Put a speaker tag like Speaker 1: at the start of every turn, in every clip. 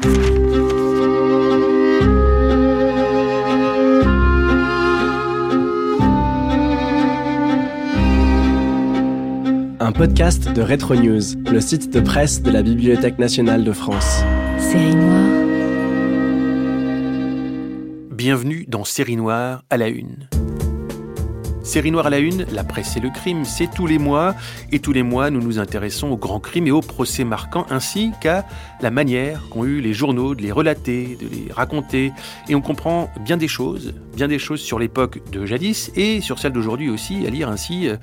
Speaker 1: Un podcast de Retro News, le site de presse de la Bibliothèque nationale de France.
Speaker 2: Série noire
Speaker 3: Bienvenue dans Série Noire à la Une. Série Noire à la Une, la presse et le crime, c'est tous les mois, et tous les mois nous nous intéressons aux grands crimes et aux procès marquants, ainsi qu'à la manière qu'ont eu les journaux de les relater, de les raconter, et on comprend bien des choses, bien des choses sur l'époque de jadis, et sur celle d'aujourd'hui aussi, à lire ainsi euh,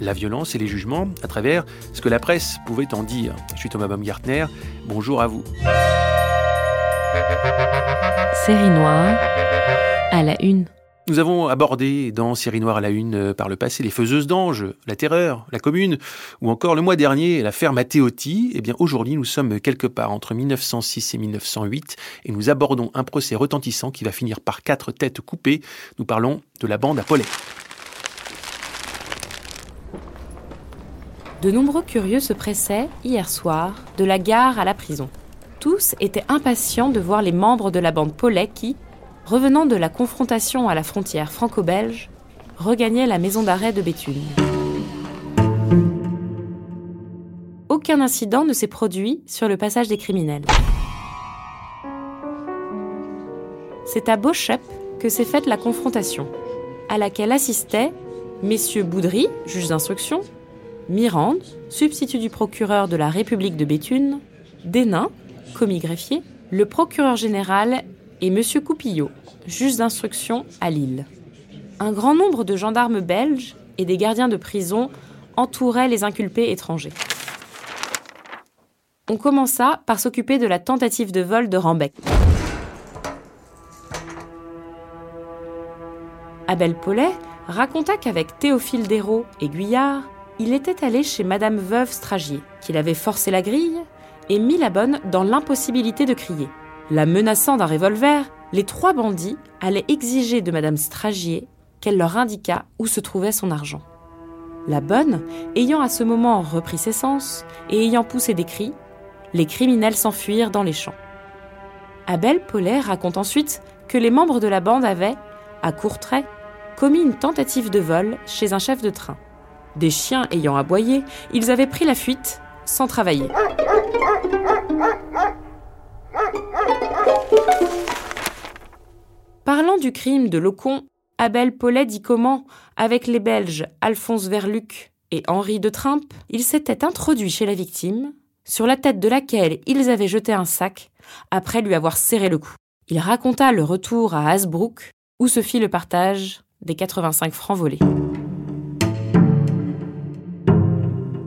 Speaker 3: la violence et les jugements à travers ce que la presse pouvait en dire. Je suis Thomas Baumgartner, bonjour à vous.
Speaker 2: Série noire à la une.
Speaker 3: Nous avons abordé dans Série Noire à la Une euh, par le passé les faiseuses d'anges, la terreur, la commune, ou encore le mois dernier l'affaire Matteotti. Eh bien aujourd'hui nous sommes quelque part entre 1906 et 1908 et nous abordons un procès retentissant qui va finir par quatre têtes coupées. Nous parlons de la bande Apollet.
Speaker 2: De nombreux curieux se pressaient, hier soir, de la gare à la prison. Tous étaient impatients de voir les membres de la bande Paulet qui, revenant de la confrontation à la frontière franco-belge, regagnaient la maison d'arrêt de Béthune. Aucun incident ne s'est produit sur le passage des criminels. C'est à Beauchep que s'est faite la confrontation, à laquelle assistaient messieurs Boudry, juge d'instruction, Mirande, substitut du procureur de la République de Béthune, Dénin, commis greffier, le procureur général et M. Coupillot, juge d'instruction à Lille. Un grand nombre de gendarmes belges et des gardiens de prison entouraient les inculpés étrangers. On commença par s'occuper de la tentative de vol de Rambec. Abel Paulet raconta qu'avec Théophile Dérault et Guyard, il était allé chez Madame Veuve Stragier, qu'il avait forcé la grille et mis la bonne dans l'impossibilité de crier. La menaçant d'un revolver, les trois bandits allaient exiger de Madame Stragier qu'elle leur indiquât où se trouvait son argent. La bonne, ayant à ce moment repris ses sens et ayant poussé des cris, les criminels s'enfuirent dans les champs. Abel Paulet raconte ensuite que les membres de la bande avaient, à court trait, commis une tentative de vol chez un chef de train. Des chiens ayant aboyé, ils avaient pris la fuite sans travailler. Parlant du crime de Locon, Abel Paulet dit comment, avec les Belges Alphonse Verluc et Henri de Trimpe, il s'était introduit chez la victime, sur la tête de laquelle ils avaient jeté un sac, après lui avoir serré le cou. Il raconta le retour à Hasbrook, où se fit le partage des 85 francs volés.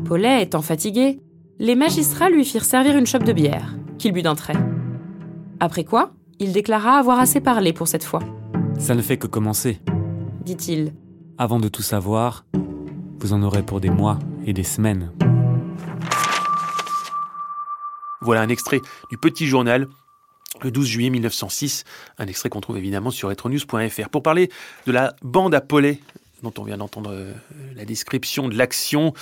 Speaker 2: Paulet étant fatigué, les magistrats lui firent servir une chope de bière, qu'il but d'un trait. Après quoi, il déclara avoir assez parlé pour cette fois,
Speaker 4: Ça ne fait que commencer.
Speaker 2: dit-il.
Speaker 4: Avant de tout savoir, vous en aurez pour des mois et des semaines.
Speaker 3: Voilà un extrait du Petit Journal le 12 juillet 1906, un extrait qu'on trouve évidemment sur retronews.fr. Pour parler de la bande Apollet, dont on vient d'entendre euh, la description de l'action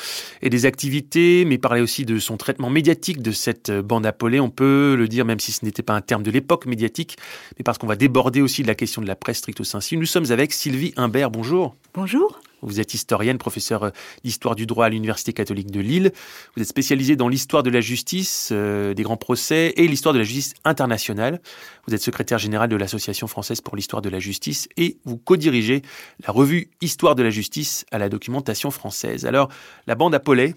Speaker 3: et des activités, mais parler aussi de son traitement médiatique de cette euh, bande Apollet, on peut le dire, même si ce n'était pas un terme de l'époque médiatique, mais parce qu'on va déborder aussi de la question de la presse stricto sensu. Nous sommes avec Sylvie Humbert. Bonjour.
Speaker 5: Bonjour.
Speaker 3: Vous êtes historienne, professeure d'histoire du droit à l'Université catholique de Lille. Vous êtes spécialisée dans l'histoire de la justice, euh, des grands procès et l'histoire de la justice internationale. Vous êtes secrétaire générale de l'Association française pour l'histoire de la justice et vous co-dirigez la revue Histoire de la justice à la documentation française. Alors, la bande Apollet,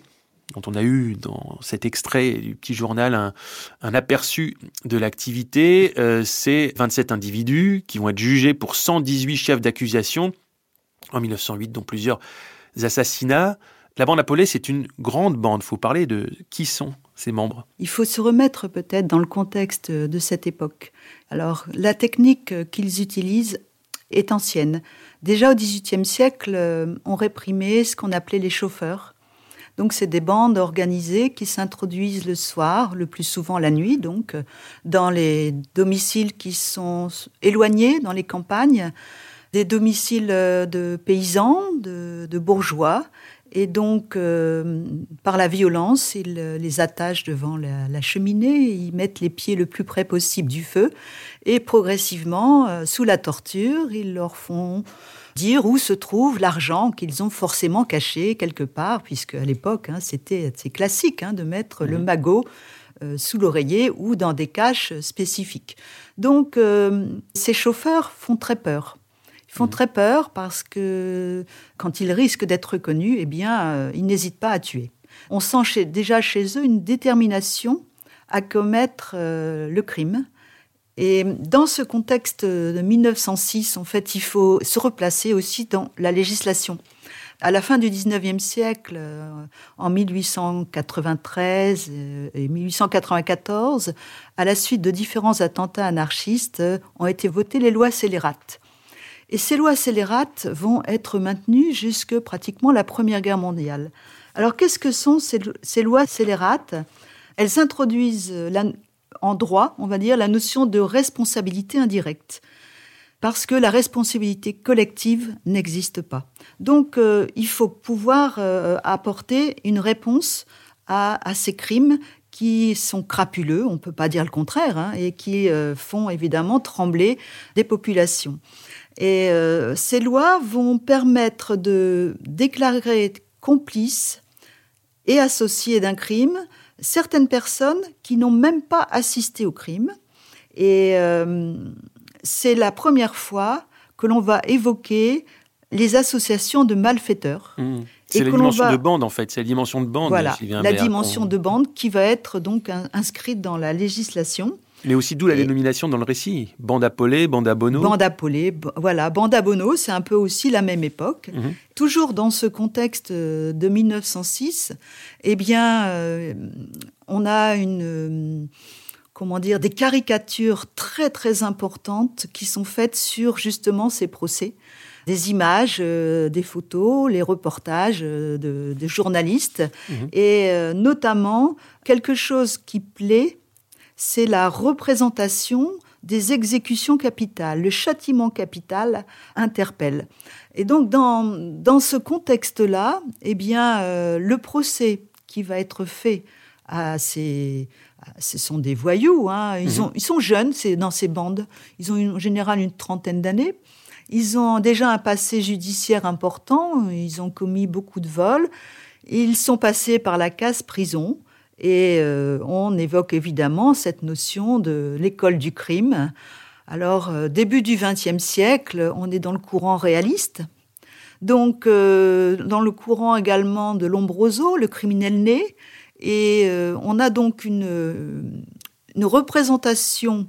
Speaker 3: dont on a eu dans cet extrait du petit journal un, un aperçu de l'activité, euh, c'est 27 individus qui vont être jugés pour 118 chefs d'accusation en 1908, dont plusieurs assassinats. La bande Apollet, c'est une grande bande. Il faut parler de qui sont ces membres?
Speaker 5: Il faut se remettre peut-être dans le contexte de cette époque. Alors, la technique qu'ils utilisent est ancienne. Déjà au XVIIIe siècle, euh, on réprimait ce qu'on appelait les chauffeurs. Donc, c'est des bandes organisées qui s'introduisent le soir, le plus souvent la nuit, donc, dans les domiciles qui sont éloignés, dans les campagnes, des domiciles euh, de paysans, de, de bourgeois, et donc, euh, par la violence, ils les attachent devant la, cheminée, ils mettent les pieds le plus près possible du feu, et progressivement, euh, sous la torture, ils leur font dire où se trouve l'argent qu'ils ont forcément caché quelque part, puisque à l'époque, hein, c'était assez classique hein, de mettre le mhm. magot euh, sous l'oreiller ou dans des caches spécifiques. Donc, ces chauffeurs font très peur. Ils font mmh. très peur parce que quand ils risquent d'être reconnus, eh bien, euh, ils n'hésitent pas à tuer. On sent déjà chez eux une détermination à commettre euh, le crime. Et dans ce contexte de 1906, en fait, il faut se replacer aussi dans la législation. À la fin du 19e siècle, euh, en 1893 et 1894, à la suite de différents attentats anarchistes, ont été votées les lois scélérates. Et ces lois scélérates vont être maintenues jusque pratiquement la Première Guerre mondiale. Alors qu'est-ce que sont ces, lois scélérates? Elles introduisent en droit, on va dire, la notion de responsabilité indirecte parce que la responsabilité collective n'existe pas. Donc, euh, il faut pouvoir euh, apporter une réponse à, ces crimes qui sont crapuleux, on ne peut pas dire le contraire, hein, et qui euh, font évidemment trembler des populations. Et euh, ces lois vont permettre de déclarer complices et associés d'un crime certaines personnes qui n'ont même pas assisté au crime. Et euh, c'est la première fois que l'on va évoquer les associations de malfaiteurs.
Speaker 3: Mmh. C'est la dimension de bande, en fait. C'est la dimension de bande.
Speaker 5: Voilà, la dimension de bande qui va être donc inscrite dans la législation.
Speaker 3: Mais aussi d'où la dénomination dans le récit. Bande Apolé, Bande Abono.
Speaker 5: Bande Apolé, voilà. Bande Abono, c'est un peu aussi la même époque. Mhm. Toujours dans ce contexte euh, de 1906, eh bien, euh, on a une... Euh, comment dire, des caricatures très très importantes qui sont faites sur justement ces procès des images, des photos, les reportages de, journalistes, mhm. et notamment quelque chose qui plaît c'est la représentation des exécutions capitales. Le châtiment capital interpelle. Et donc, dans, ce contexte-là, eh bien, euh, le procès qui va être fait à ces, ce sont des voyous, hein. ils, mhm. ils sont jeunes c'est dans ces bandes, ils ont en général une trentaine d'années, ils ont déjà un passé judiciaire important, ils ont commis beaucoup de vols, ils sont passés par la case prison, et euh, on évoque évidemment cette notion de l'école du crime. Alors, euh, début du XXe siècle, on est dans le courant réaliste. Donc, euh, dans le courant également de Lombroso, le criminel né. Et on a donc une, une représentation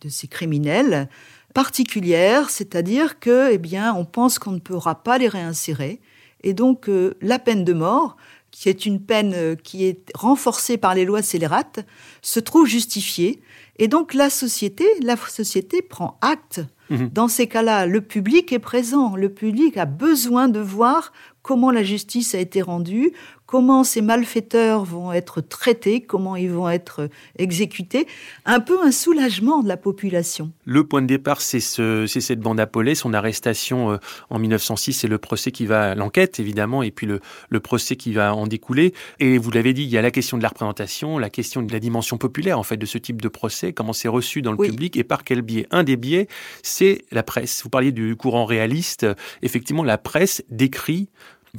Speaker 5: de ces criminels particulière, c'est-à-dire que, eh bien, on pense qu'on ne pourra pas les réinsérer. Et donc, la peine de mort, qui est une peine euh, qui est renforcée par les lois scélérates, se trouve justifiée. Et donc la société, la société prend acte. Mhm. Dans ces cas-là, le public est présent. Le public a besoin de voir comment la justice a été rendue, comment ces malfaiteurs vont être traités, comment ils vont être exécutés, un peu un soulagement de la population.
Speaker 3: Le point de départ, c'est ce, cette bande Apollet, son arrestation euh, en 1906 et le procès qui va, l'enquête évidemment, et puis le, le procès qui va en découler. Et vous l'avez dit, il y a la question de la représentation, la question de la dimension populaire en fait de ce type de procès, comment c'est reçu dans le public et par quel biais. Un des biais, c'est la presse. Vous parliez du courant réaliste. Effectivement, la presse décrit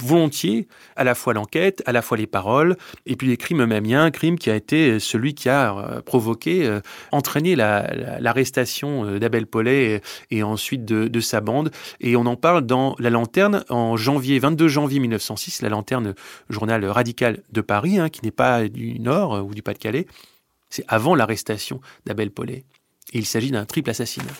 Speaker 3: volontiers à la fois l'enquête, à la fois les paroles, et puis les crimes eux-mêmes. Il y a un crime qui a été celui qui a euh, provoqué, euh, entraîné l'arrestation euh, d'Abel Paulet et, ensuite de, de, sa bande. Et on en parle dans La Lanterne en janvier, 22 janvier 1906, La Lanterne, journal radical de Paris, hein, qui n'est pas du Nord ou du Pas-de-Calais. C'est avant l'arrestation d'Abel Paulet. Et il s'agit d'un triple assassinat.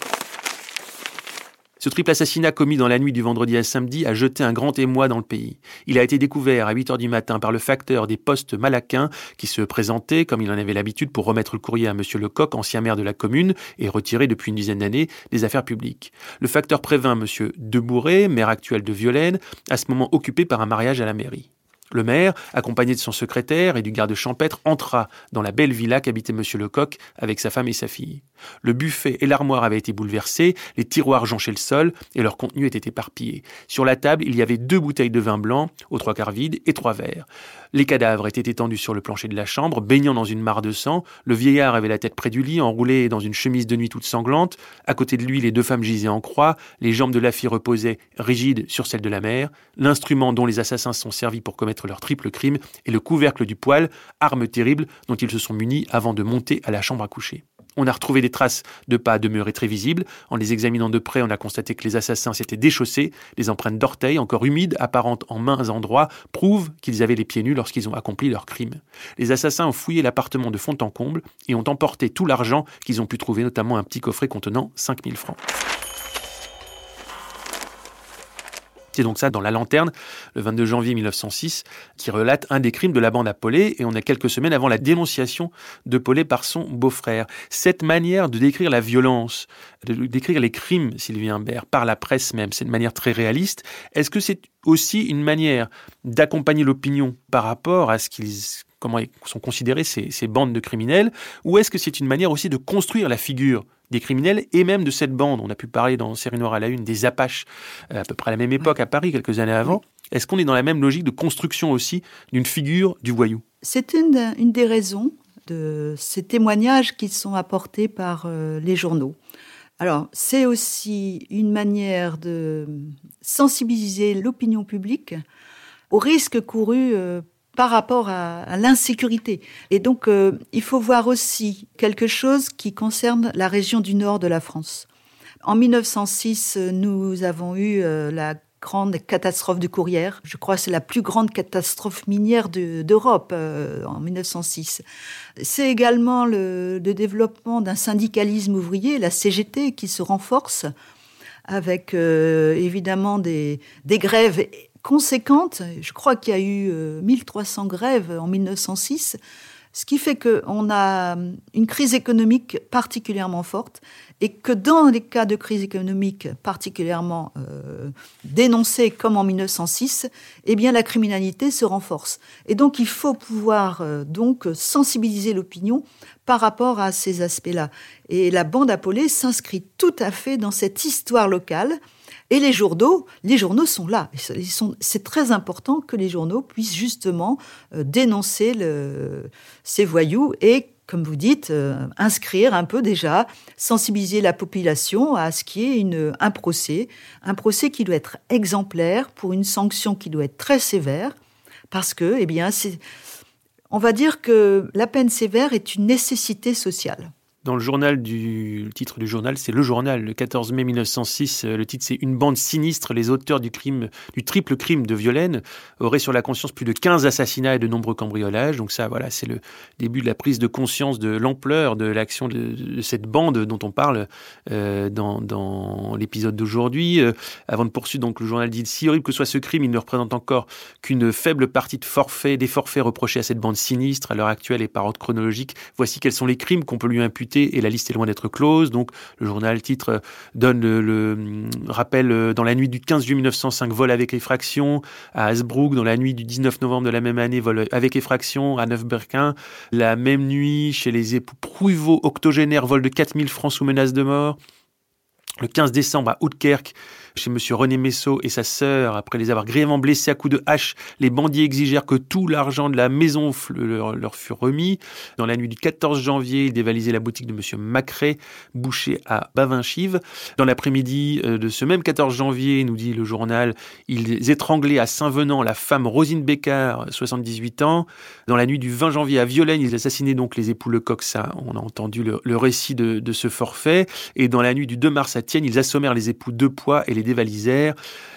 Speaker 3: Ce triple assassinat commis dans la nuit du vendredi à samedi a jeté un grand émoi dans le pays. Il a été découvert à 8 heures du matin par le facteur des postes malaquins qui se présentait, comme il en avait l'habitude, pour remettre le courrier à M. Lecoq, ancien maire de la commune et retiré depuis une dizaine d'années des affaires publiques. Le facteur prévint M. Debourré, maire actuel de Violaine, à ce moment occupé par un mariage à la mairie. Le maire, accompagné de son secrétaire et du garde champêtre, entra dans la belle villa qu'habitait M. Lecoq avec sa femme et sa fille. Le buffet et l'armoire avaient été bouleversés, les tiroirs jonchaient le sol et leur contenu était éparpillé. Sur la table, il y avait deux bouteilles de vin blanc, aux trois quarts vides, et trois verres. Les cadavres étaient étendus sur le plancher de la chambre, baignant dans une mare de sang. Le vieillard avait la tête près du lit, enroulé dans une chemise de nuit toute sanglante. À côté de lui, les deux femmes gisaient en croix. Les jambes de la fille reposaient, rigides, sur celles de la mère. L'instrument dont les assassins sont servis pour commettre leur triple crime est le couvercle du poêle, arme terrible dont ils se sont munis avant de monter à la chambre à coucher. On a retrouvé des traces de pas demeurées très visibles. En les examinant de près, on a constaté que les assassins s'étaient déchaussés. Les empreintes d'orteils, encore humides, apparentes en mains endroits, prouvent qu'ils avaient les pieds nus lorsqu'ils ont accompli leur crime. Les assassins ont fouillé l'appartement de fond en comble et ont emporté tout l'argent qu'ils ont pu trouver, notamment un petit coffret contenant 5000 francs. C'est donc ça dans La Lanterne, le 22 janvier 1906, qui relate un des crimes de la bande à Paulet, et on est quelques semaines avant la dénonciation de Paulet par son beau-frère. Cette manière de décrire la violence, de décrire les crimes, Sylvie Imbert, par la presse même, c'est une manière très réaliste. Est-ce que c'est aussi une manière d'accompagner l'opinion par rapport à ce qu'ils comment sont considérés ces, ces bandes de criminels, ou est-ce que c'est une manière aussi de construire la figure des criminels et même de cette bande. On a pu parler dans Série Noire à la Une des Apaches, euh, à peu près à la même époque à Paris, quelques années avant. Est-ce qu'on est dans la même logique de construction aussi d'une figure du voyou?
Speaker 5: C'est une, une, des raisons de ces témoignages qui sont apportés par euh, les journaux. Alors, c'est aussi une manière de sensibiliser l'opinion publique aux risques courus euh, par rapport à, l'insécurité. Et donc, euh, il faut voir aussi quelque chose qui concerne la région du nord de la France. En 1906, nous avons eu euh, la grande catastrophe du Courrières. Je crois que c'est la plus grande catastrophe minière d'Europe euh, en 1906. C'est également le, développement d'un syndicalisme ouvrier, la CGT, qui se renforce avec évidemment des grèves conséquente. Je crois qu'il y a eu 1300 euh, grèves en 1906, ce qui fait qu'on a une crise économique particulièrement forte et que dans les cas de crise économique particulièrement euh, dénoncés comme en 1906, eh bien la criminalité se renforce. Et donc il faut pouvoir euh, donc sensibiliser l'opinion par rapport à ces aspects-là. Et la bande Apolée s'inscrit tout à fait dans cette histoire locale et les journaux, les journaux sont là. C'est très important que les journaux puissent justement euh, dénoncer ces voyous et comme vous dites, euh, inscrire un peu déjà, sensibiliser la population à ce qui est une, un procès, un procès qui doit être exemplaire pour une sanction qui doit être très sévère, parce que, eh bien, on va dire que la peine sévère est une nécessité sociale
Speaker 3: dans le journal du le titre du journal, c'est le journal, le 14 mai 1906. Euh, le titre, c'est Une bande sinistre. Les auteurs du crime, du triple crime de Violaine auraient sur la conscience plus de 15 assassinats et de nombreux cambriolages. Donc ça, voilà, c'est le début de la prise de conscience de l'ampleur de l'action de, cette bande dont on parle euh, dans, l'épisode d'aujourd'hui. Euh, avant de poursuivre, donc le journal dit si horrible que soit ce crime, il ne représente encore qu'une faible partie de forfaits, des forfaits reprochés à cette bande sinistre à l'heure actuelle et par ordre chronologique. Voici quels sont les crimes qu'on peut lui imputer et la liste est loin d'être close. Donc le journal titre euh, donne le, hum, rappel euh, dans la nuit du 15 juillet 1905 vol avec effraction à Hasbrook, dans la nuit du 19 novembre de la même année vol avec effraction à Neuf-Berquin, la même nuit chez les époux Prouveau octogénaires vol de 4000 francs sous menace de mort. Le 15 décembre à Oudekerque, chez Monsieur René Messot et sa sœur, après les avoir grièvement blessés à coups de hache, les bandits exigèrent que tout l'argent de la maison leur, fût remis. Dans la nuit du 14 janvier, ils dévalisaient la boutique de Monsieur Macré, boucher à Bavinchive. Dans l'après-midi euh, de ce même 14 janvier, nous dit le journal, ils étranglaient à Saint-Venant la femme Rosine Bécard, 78 ans. Dans la nuit du 20 janvier à Violaine, ils assassinaient donc les époux Lecoq, ça, on a entendu le, récit de, ce forfait. Et dans la nuit du 2 mars à Tienne, ils assommèrent les époux Depoix et les dévalisèrent.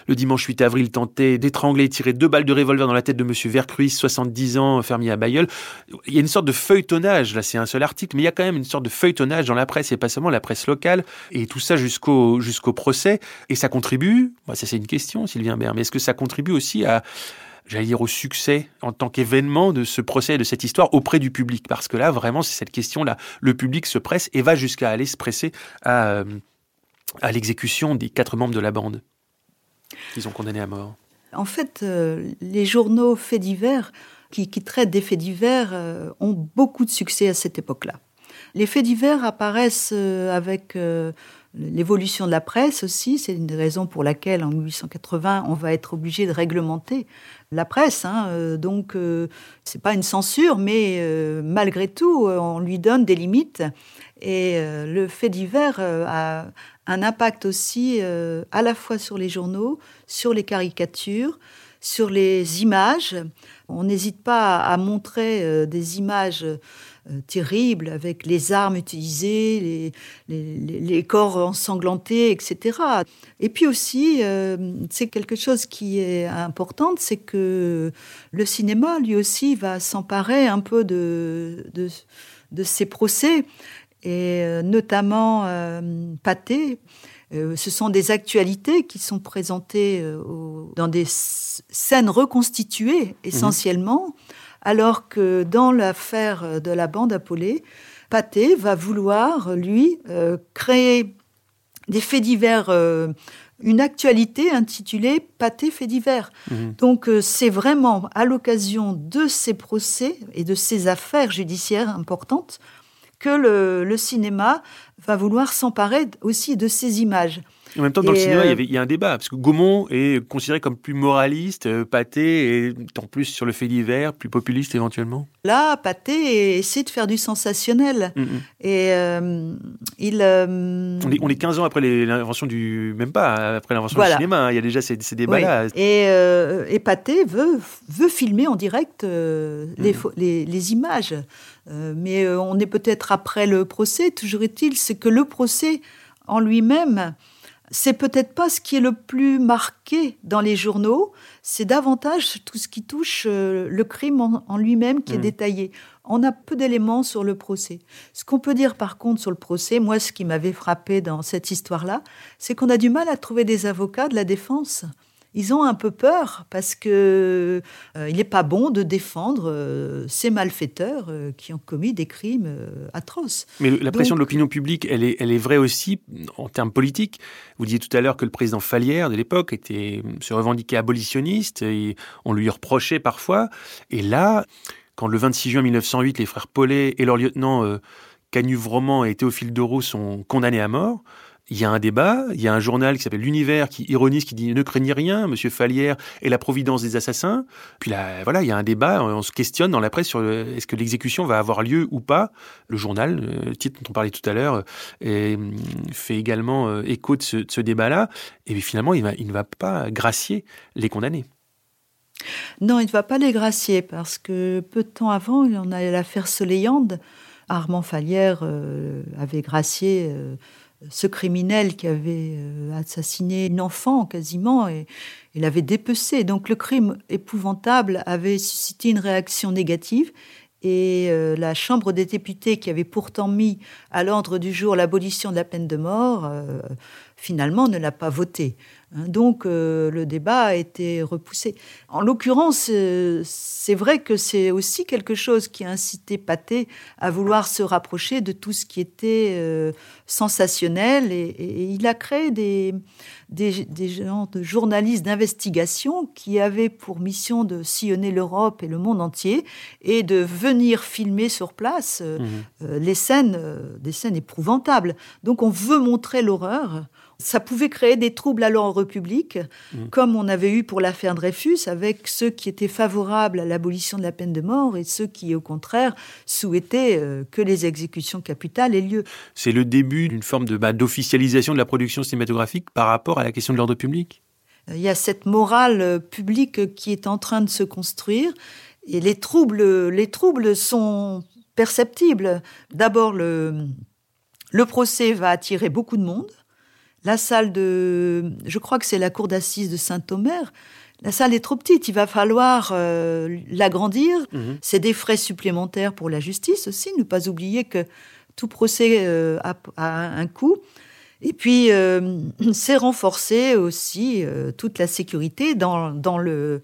Speaker 3: Le dimanche 8 avril, ils tentaient d'étrangler et tirer deux balles de revolver dans la tête de Monsieur Vercruis, 70 ans, fermier à Bayeul. Il y a une sorte de feuilletonnage, là c'est un seul article, mais il y a quand même une sorte de feuilletonnage dans la presse, et pas seulement la presse locale, et tout ça jusqu'au jusqu'au procès. Et ça contribue, bah, ça c'est une question, Sylvien Bert, mais est-ce que ça contribue aussi à j'allais dire, au succès en tant qu'événement de ce procès, de cette histoire auprès du public? Parce que là, vraiment, c'est cette question-là. Le public se presse et va jusqu'à aller se presser à, euh, à l'exécution des quatre membres de la bande qu'ils ont condamnés à mort.
Speaker 5: En fait, euh, les journaux faits divers qui, traitent des faits divers euh, ont beaucoup de succès à cette époque-là. Les faits divers apparaissent avec l'évolution de la presse aussi. C'est une des raisons pour laquelle, en 1880, on va être obligé de réglementer la presse. Hein, euh, donc, euh, c'est pas une censure, mais euh, malgré tout, on lui donne des limites. Et le fait divers a un impact aussi à la fois sur les journaux, sur les caricatures, sur les images. On n'hésite pas à montrer des images euh, terrible avec les armes utilisées, les, corps ensanglantés, etc. Et puis aussi, euh, c'est quelque chose qui est important, c'est que le cinéma, lui aussi, va s'emparer un peu de, ces procès, et euh, notamment Pâté. ce sont des actualités qui sont présentées dans des scènes reconstituées mmh. essentiellement alors que dans l'affaire de la bande Apolé, Pathé va vouloir, lui, euh, créer des faits divers, euh, une actualité intitulée Pathé faits divers. Mhm. Donc euh, c'est vraiment à l'occasion de ces procès et de ces affaires judiciaires importantes que le cinéma va vouloir s'emparer aussi de ces images.
Speaker 3: En même temps, dans le cinéma, il, y euh, a un débat, parce que Gaumont est considéré comme plus moraliste, euh, Pathé est en plus sur le fait divers, plus populiste éventuellement.
Speaker 5: Là, Pathé essaie de faire du sensationnel. Mm, mm. Et euh, il... On
Speaker 3: est, on, est, 15 ans après l'invention du... Même pas, après l'invention du cinéma, hein. il y a déjà ces, débats-là.
Speaker 5: Et, et Pathé veut, veut filmer en direct mm. les, images. Mais on est peut-être après le procès, toujours est-il, c'est que le procès en lui-même c'est peut-être pas ce qui est le plus marqué dans les journaux, c'est davantage tout ce qui touche euh, le crime en, lui-même qui est mmh. détaillé. On a peu d'éléments sur le procès. Ce qu'on peut dire par contre sur le procès, moi ce qui m'avait frappé dans cette histoire-là, c'est qu'on a du mal à trouver des avocats de la défense ils ont un peu peur parce que euh, il n'est pas bon de défendre euh, ces malfaiteurs euh, qui ont commis des crimes atroces.
Speaker 3: Mais la pression de l'opinion publique, elle est, elle est vraie aussi en termes politiques. Vous disiez tout à l'heure que le président Falière de l'époque était se revendiquait abolitionniste et on lui reprochait parfois. Et là, quand le 26 juin 1908, les frères Paulet et leur lieutenant Canuvroman et Théophile Doreau sont condamnés à mort il y a un débat, il y a un journal qui s'appelle L'Univers qui ironise, qui dit ne craignez rien, Monsieur Falière et la providence des assassins. Puis là, voilà, il y a un débat, on se questionne dans la presse sur est-ce que l'exécution va avoir lieu ou pas? Le journal, euh, le titre dont on parlait tout à l'heure, euh, fait également euh, écho de ce, débat-là. Et finalement, il, ne va pas gracier les condamnés.
Speaker 5: Non, il ne va pas les gracier parce que peu de temps avant, en a l'affaire Soleillande. Armand Falière avait gracié ce criminel qui avait euh, assassiné une enfant quasiment et il avait dépecé. Donc le crime épouvantable avait suscité une réaction négative et euh, la Chambre des députés qui avait pourtant mis à l'ordre du jour l'abolition de la peine de mort, euh, finalement ne l'a pas voté. Hein, donc euh, le débat a été repoussé. En l'occurrence, euh, c'est vrai que c'est aussi quelque chose qui a incité Pathé à vouloir se rapprocher de tout ce qui était euh, sensationnel et, il a créé des, des, gens de journalistes d'investigation qui avaient pour mission de sillonner l'Europe et le monde entier et de venir filmer sur place mmh. les scènes, des scènes éprouvantables. Donc on veut montrer l'horreur Ça pouvait créer des troubles à l'ordre public, comme on avait eu pour l'affaire Dreyfus, avec ceux qui étaient favorables à l'abolition de la peine de mort et ceux qui, au contraire, souhaitaient euh, que les exécutions capitales aient lieu.
Speaker 3: C'est le début d'une forme de bah, d'officialisation de la production cinématographique par rapport à la question de l'ordre public?
Speaker 5: Il y a cette morale euh, publique qui est en train de se construire et les troubles, les troubles sont perceptibles. D'abord, le, le procès va attirer beaucoup de monde. La salle de, je crois que c'est la cour d'assises de Saint-Omer. La salle est trop petite, il va falloir euh, l'agrandir. C'est des frais supplémentaires pour la justice aussi. Ne pas oublier que tout procès euh, a, a un coût. Et puis, euh, c'est renforcer aussi toute la sécurité dans, dans le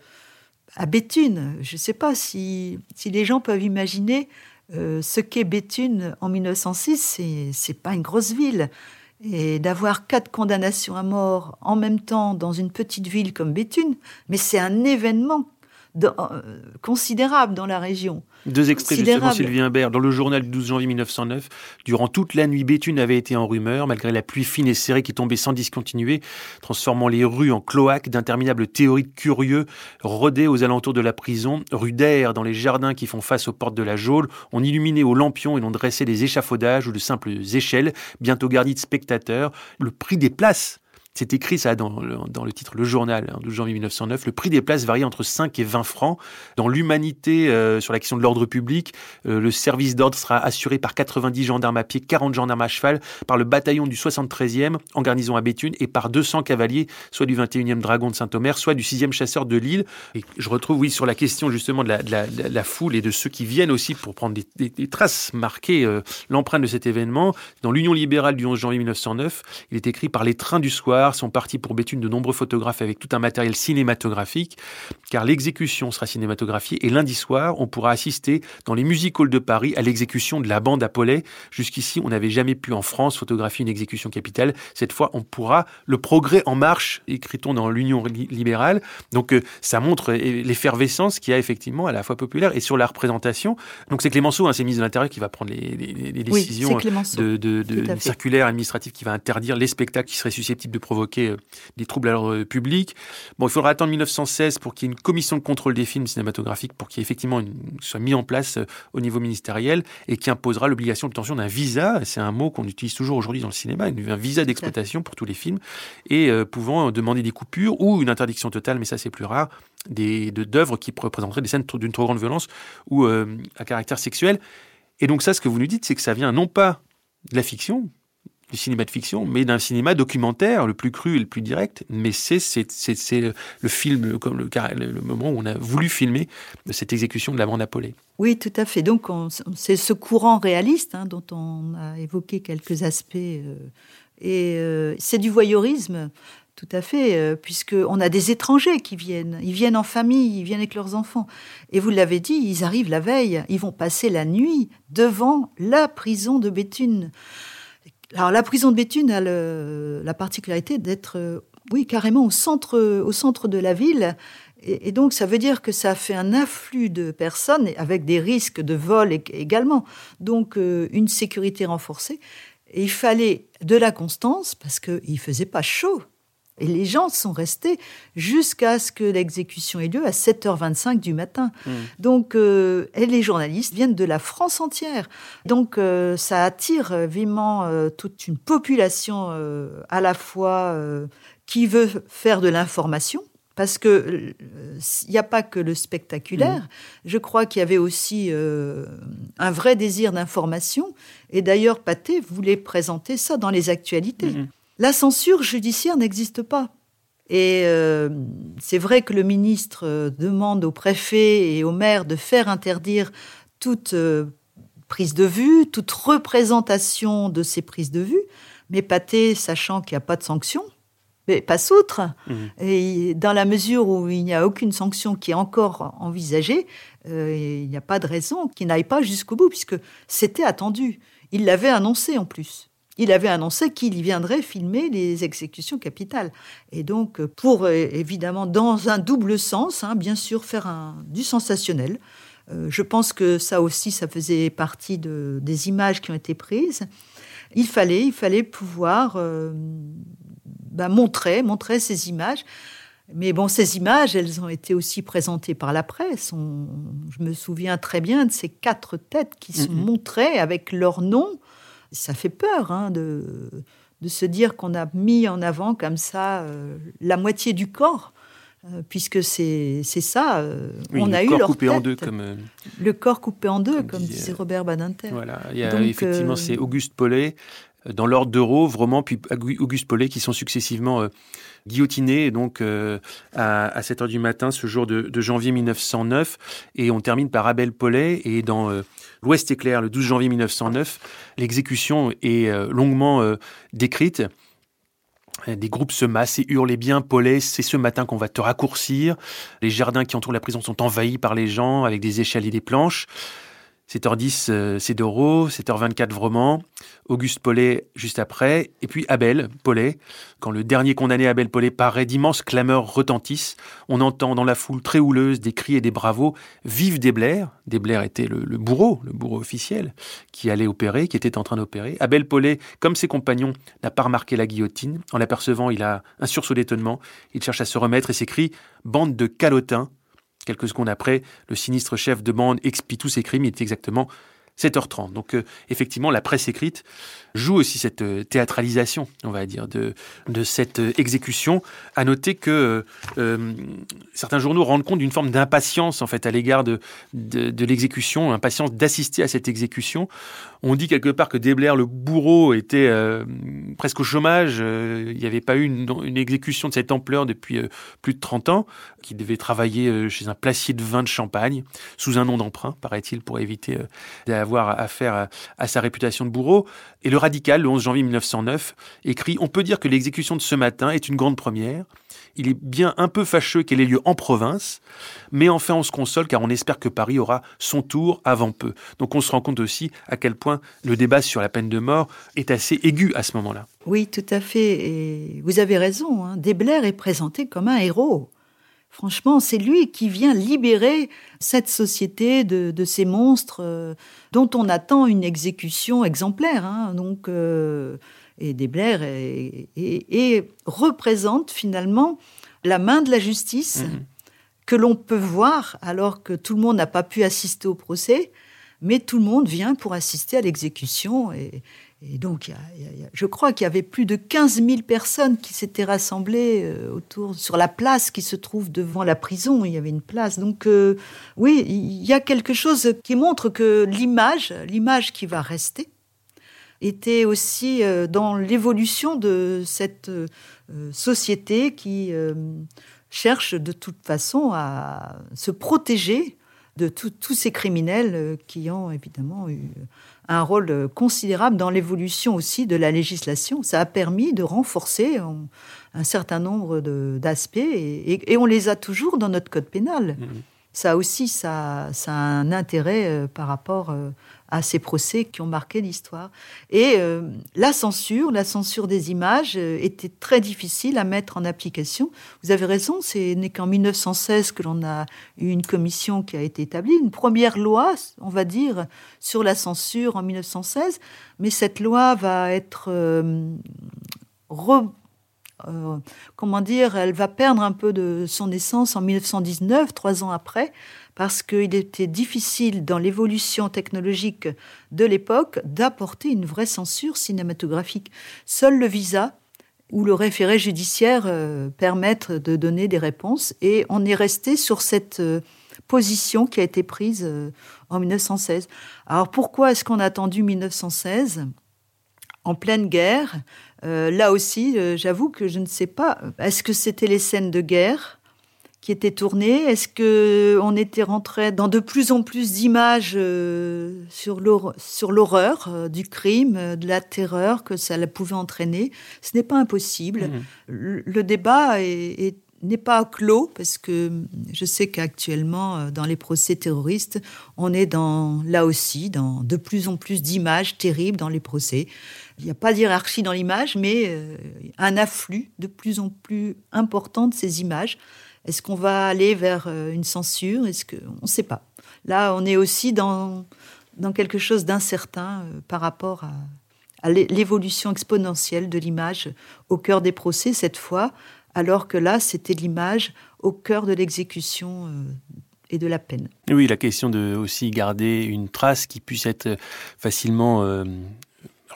Speaker 5: à Béthune. Je ne sais pas si, si les gens peuvent imaginer euh, ce qu'est Béthune en 1906. C'est c'est pas une grosse ville. Et d'avoir quatre condamnations à mort en même temps dans une petite ville comme Béthune, mais c'est un événement dans- euh, considérable dans la région.
Speaker 3: Deux extraits justement. Sylvie Imbert, dans le journal du 12 janvier 1909. Durant toute la nuit, Béthune avait été en rumeur, malgré la pluie fine et serrée qui tombait sans discontinuer, transformant les rues en cloaques d'interminables théories curieux rôdaient aux alentours de la prison. Rue d'Air, dans les jardins qui font face aux portes de la geôle, on illuminait aux lampions et l'on dressait des échafaudages ou de simples échelles, bientôt garnies de spectateurs. Le prix des places c'est écrit ça dans le, titre Le Journal, hein, 12 janvier 1909. Le prix des places varie entre 5 et 20 francs. Dans l'humanité, euh, sur la question de l'ordre public, euh, le service d'ordre sera assuré par 90 gendarmes à pied, 40 gendarmes à cheval, par le bataillon du 73e en garnison à Béthune et par 200 cavaliers, soit du 21e dragon de Saint-Omer, soit du 6e chasseur de Lille. Et je retrouve, oui, sur la question justement de la, foule et de ceux qui viennent aussi pour prendre des, traces, marquer euh, l'empreinte de cet événement. Dans l'Union libérale du 11 janvier 1909, il est écrit par les trains du soir sont partis pour Béthune de nombreux photographes avec tout un matériel cinématographique, car l'exécution sera cinématographiée et lundi soir, on pourra assister dans les music halls de Paris à l'exécution de la bande Apollet. Jusqu'ici, on n'avait jamais pu en France photographier une exécution capitale. Cette fois, on pourra. Le progrès en marche, écrit-on dans l'Union li- libérale. Donc, euh, ça montre euh, l'effervescence qu'il y a effectivement à la fois populaire et sur la représentation. Donc, c'est Clémenceau, hein, c'est le ministre de l'Intérieur, qui va prendre les, les- les
Speaker 5: Oui,
Speaker 3: décisions
Speaker 5: Clémenceau.
Speaker 3: de,
Speaker 5: à
Speaker 3: circulaire administrative qui va interdire les spectacles qui seraient susceptibles de provoquer euh, des troubles à l'ordre public. Bon, il faudra attendre 1916 pour qu'il y ait une commission de contrôle des films cinématographiques, pour qu'il y ait effectivement une, soit mis en place euh, au niveau ministériel et qui imposera l'obligation d'obtention d'un visa. C'est un mot qu'on utilise toujours aujourd'hui dans le cinéma, un visa d'exploitation pour tous les films et euh, pouvant demander des coupures ou une interdiction totale, mais ça c'est plus rare, des de- d'œuvres qui représenteraient des scènes d'une trop grande violence ou à caractère sexuel. Et donc ça, ce que vous nous dites, c'est que ça vient non pas de la fiction, du cinéma de fiction, mais d'un cinéma documentaire, le plus cru et le plus direct. Mais c'est le film, comme le, le, moment où on a voulu filmer cette exécution de la bande.
Speaker 5: Oui, tout à fait. Donc, on- c'est ce courant réaliste hein, dont on a évoqué quelques aspects. euh, et euh, c'est du voyeurisme, tout à fait, euh, puisqu'on a des étrangers qui viennent. Ils viennent en famille, ils viennent avec leurs enfants. Et vous l'avez dit, ils arrivent la veille, ils vont passer la nuit devant la prison de Béthune. Alors, la prison de Béthune a la particularité d'être, euh, oui, carrément au centre, au centre de la ville. Et, donc, ça veut dire que ça fait un afflux de personnes, avec des risques de vol ég- également. Donc, euh, une sécurité renforcée. Et il fallait de la constance, parce qu'il faisait pas chaud. Et les gens sont restés jusqu'à ce que l'exécution ait lieu à 7h25 du matin. Donc, euh, et les journalistes viennent de la France entière. Donc, euh, ça attire euh, vivement euh, toute une population à la fois qui veut faire de l'information. Parce que il n'y a pas que le spectaculaire. Je crois qu'il y avait aussi euh, un vrai désir d'information. Et d'ailleurs, Pathé voulait présenter ça dans les actualités. La censure judiciaire n'existe pas. Et euh, c'est vrai que le ministre euh, demande au préfet et au maire de faire interdire toute euh, prise de vue, toute représentation de ces prises de vue. Mais Pathé, sachant qu'il n'y a pas de sanction, mais passe outre. Et dans la mesure où il n'y a aucune sanction qui est encore envisagée, euh, il n'y a pas de raison qu'il n'aille pas jusqu'au bout, puisque c'était attendu. Il l'avait annoncé en plus. Il avait annoncé qu'il viendrait filmer les exécutions capitales. Et donc, pour euh, évidemment, dans un double sens, hein, bien sûr, faire un, du sensationnel. Euh, je pense que ça aussi, ça faisait partie de, des images qui ont été prises. Il fallait, il fallait pouvoir euh, ben, montrait, montrait ces images. Mais bon, ces images, elles ont été aussi présentées par la presse. je me souviens très bien de ces quatre têtes qui sont
Speaker 3: Mhm.
Speaker 5: montrées avec leur nom. Ça fait peur hein, de, de se dire qu'on a mis en avant comme ça euh, la moitié du corps, euh, puisque c'est c'est ça. euh,
Speaker 3: Oui,
Speaker 5: on a eu
Speaker 3: corps
Speaker 5: leur
Speaker 3: coupé en deux, comme.
Speaker 5: Le corps coupé en deux,
Speaker 3: comme
Speaker 5: comme,
Speaker 3: disait,
Speaker 5: Robert Badinter.
Speaker 3: Voilà, il y a
Speaker 5: Donc,
Speaker 3: effectivement, c'est Auguste Paulet, dans l'ordre d'Euro, vraiment, puis Agu- Auguste Paulet, qui sont successivement euh, guillotinés, donc euh, à, à 7 heures du matin, ce jour de, de janvier 1909. Et on termine par Abel Paulet, et dans euh, L'Ouest éclair, le 12 janvier 1909, l'exécution est longuement décrite. Des groupes se massent et hurlent Eh bien, Paulet, c'est ce matin qu'on va te raccourcir. Les jardins qui entourent la prison sont envahis par les gens avec des échelles et des planches. 7h10, euh, c'est Doro, 7h24, Vroman, Auguste Paulet juste après, et puis Abel Paulet. Quand le dernier condamné Abel Paulet paraît, d'immenses clameurs retentissent. On entend dans la foule très houleuse des cris et des bravos. Vive Desblair Desblair était le, bourreau, le bourreau officiel, qui allait opérer, qui était en train d'opérer. Abel Paulet, comme ses compagnons, n'a pas remarqué la guillotine. En l'apercevant, il a un sursaut d'étonnement. Il cherche à se remettre et s'écrie « Bande de calotins !» Quelques secondes après, le sinistre chef de bande expie tous ses crimes. Il est exactement 7h30. Donc euh, effectivement, la presse écrite joue aussi cette euh, théâtralisation, on va dire, de, cette euh, exécution. À noter que certains journaux rendent compte d'une forme d'impatience en fait à l'égard de, l'exécution, impatience d'assister à cette exécution. On dit quelque part que Desblair, le bourreau, était presque au chômage. Il n'y avait pas eu une, exécution de cette ampleur depuis plus de 30 ans, qu'il devait travailler chez un placier de vin de Champagne, sous un nom d'emprunt, paraît-il, pour éviter euh, d'avoir affaire à, sa réputation de bourreau. Et le radical, le 11 janvier 1909, écrit On peut dire que l'exécution de ce matin est une grande première. Il est bien un peu fâcheux qu'elle ait lieu en province, mais enfin on se console car on espère que Paris aura son tour avant peu. Donc on se rend compte aussi à quel point le débat sur la peine de mort est assez aigu à ce moment-là.
Speaker 5: Oui, tout à fait. Et vous avez raison. Hein. Desblair est présenté comme un héros. Franchement, c'est lui qui vient libérer cette société de, de ces monstres euh, dont on attend une exécution exemplaire. Hein. Donc, euh, et Desblair est, est, représente finalement la main de la justice mmh. que l'on peut voir alors que tout le monde n'a pas pu assister au procès, mais tout le monde vient pour assister à l'exécution. Et, et, donc, je crois qu'il y avait plus de 15 000 personnes qui s'étaient rassemblées euh, autour, sur la place qui se trouve devant la prison. Il y avait une place. Donc, euh, oui, il y a quelque chose qui montre que l'image, l'image qui va rester, était aussi euh, dans l'évolution de cette société qui cherche de toute façon à se protéger de tous ces criminels qui ont évidemment eu un rôle considérable dans l'évolution aussi de la législation. Ça a permis de renforcer un, certain nombre d'aspects et, et, et, on les a toujours dans notre code pénal. Mmh. Ça aussi, ça, ça, a un intérêt euh, par rapport euh, à ces procès qui ont marqué l'histoire. Et euh, la censure, la censure des images euh, était très difficile à mettre en application. Vous avez raison, c'est n'est qu'en 1916 que l'on a eu une commission qui a été établie, une première loi, on va dire, sur la censure en 1916. Mais cette loi va être euh, comment dire, elle va perdre un peu de son essence en 1919, trois ans après, parce qu'il était difficile dans l'évolution technologique de l'époque d'apporter une vraie censure cinématographique. Seul le visa ou le référé judiciaire euh, permettent de donner des réponses, et on est resté sur cette euh, position qui a été prise euh, en 1916. Alors pourquoi est-ce qu'on a attendu 1916 en pleine guerre là aussi, j'avoue que je ne sais pas. Est-ce que c'était les scènes de guerre? Qui étaient tournées Est-ce que on était rentré dans de plus en plus d'images euh, sur l'horreur euh, du crime, euh, de la terreur que ça pouvait entraîner? Ce n'est pas impossible. Mmh. Le, débat est, est n'est pas clos parce que je sais qu'actuellement dans les procès terroristes, on est dans là aussi dans de plus en plus d'images terribles dans les procès. Il n'y a pas d'hierarchie dans l'image, mais un afflux de plus en plus important de ces images. Est-ce qu'on va aller vers euh, une censure? Est-ce que on ne sait pas. Là, on est aussi dans quelque chose d'incertain euh, par rapport à, l'évolution exponentielle de l'image au cœur des procès cette fois, alors que là, c'était l'image au cœur de l'exécution euh, et de la peine.
Speaker 3: Oui, la question de aussi garder une trace qui puisse être facilement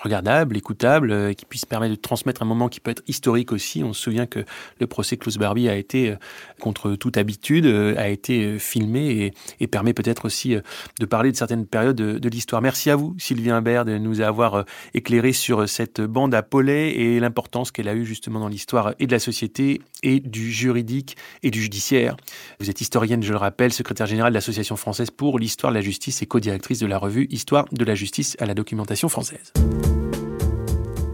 Speaker 3: regardable, écoutable, euh, qui puisse permettre de transmettre un moment qui peut être historique aussi. On se souvient que le procès Klaus Barbie a été, euh, contre toute habitude, euh, a été filmé et, permet peut-être aussi de parler de certaines périodes de, l'histoire. Merci à vous, Sylvie Imbert, de nous avoir éclairé sur cette bande à Paulet et l'importance qu'elle a eue justement dans l'histoire et de la société et du juridique et du judiciaire. Vous êtes historienne, je le rappelle, secrétaire générale de l'Association française pour l'histoire de la justice et co-directrice de la revue Histoire de la justice à la documentation française.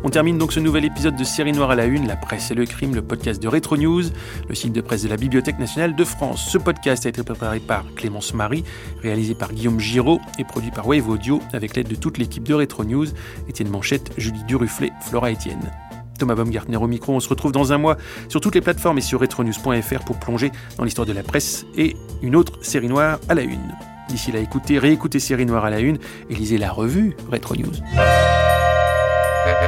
Speaker 3: On termine donc ce nouvel épisode de Série Noire à la Une, la presse et le crime, le podcast de Retro News, le site de presse de la Bibliothèque nationale de France. Ce podcast a été préparé par Clémence Marie, réalisé par Guillaume Giraud et produit par Wave Audio avec l'aide de toute l'équipe de Retro News, Étienne Manchette, Julie Duruflet, Flora Etienne. Thomas Baumgartner au micro, on se retrouve dans un mois sur toutes les plateformes et sur retronews.fr pour plonger dans l'histoire de la presse et une autre série noire à la une. D'ici là, écoutez, réécoutez Série Noire à la une et lisez la revue Retro News.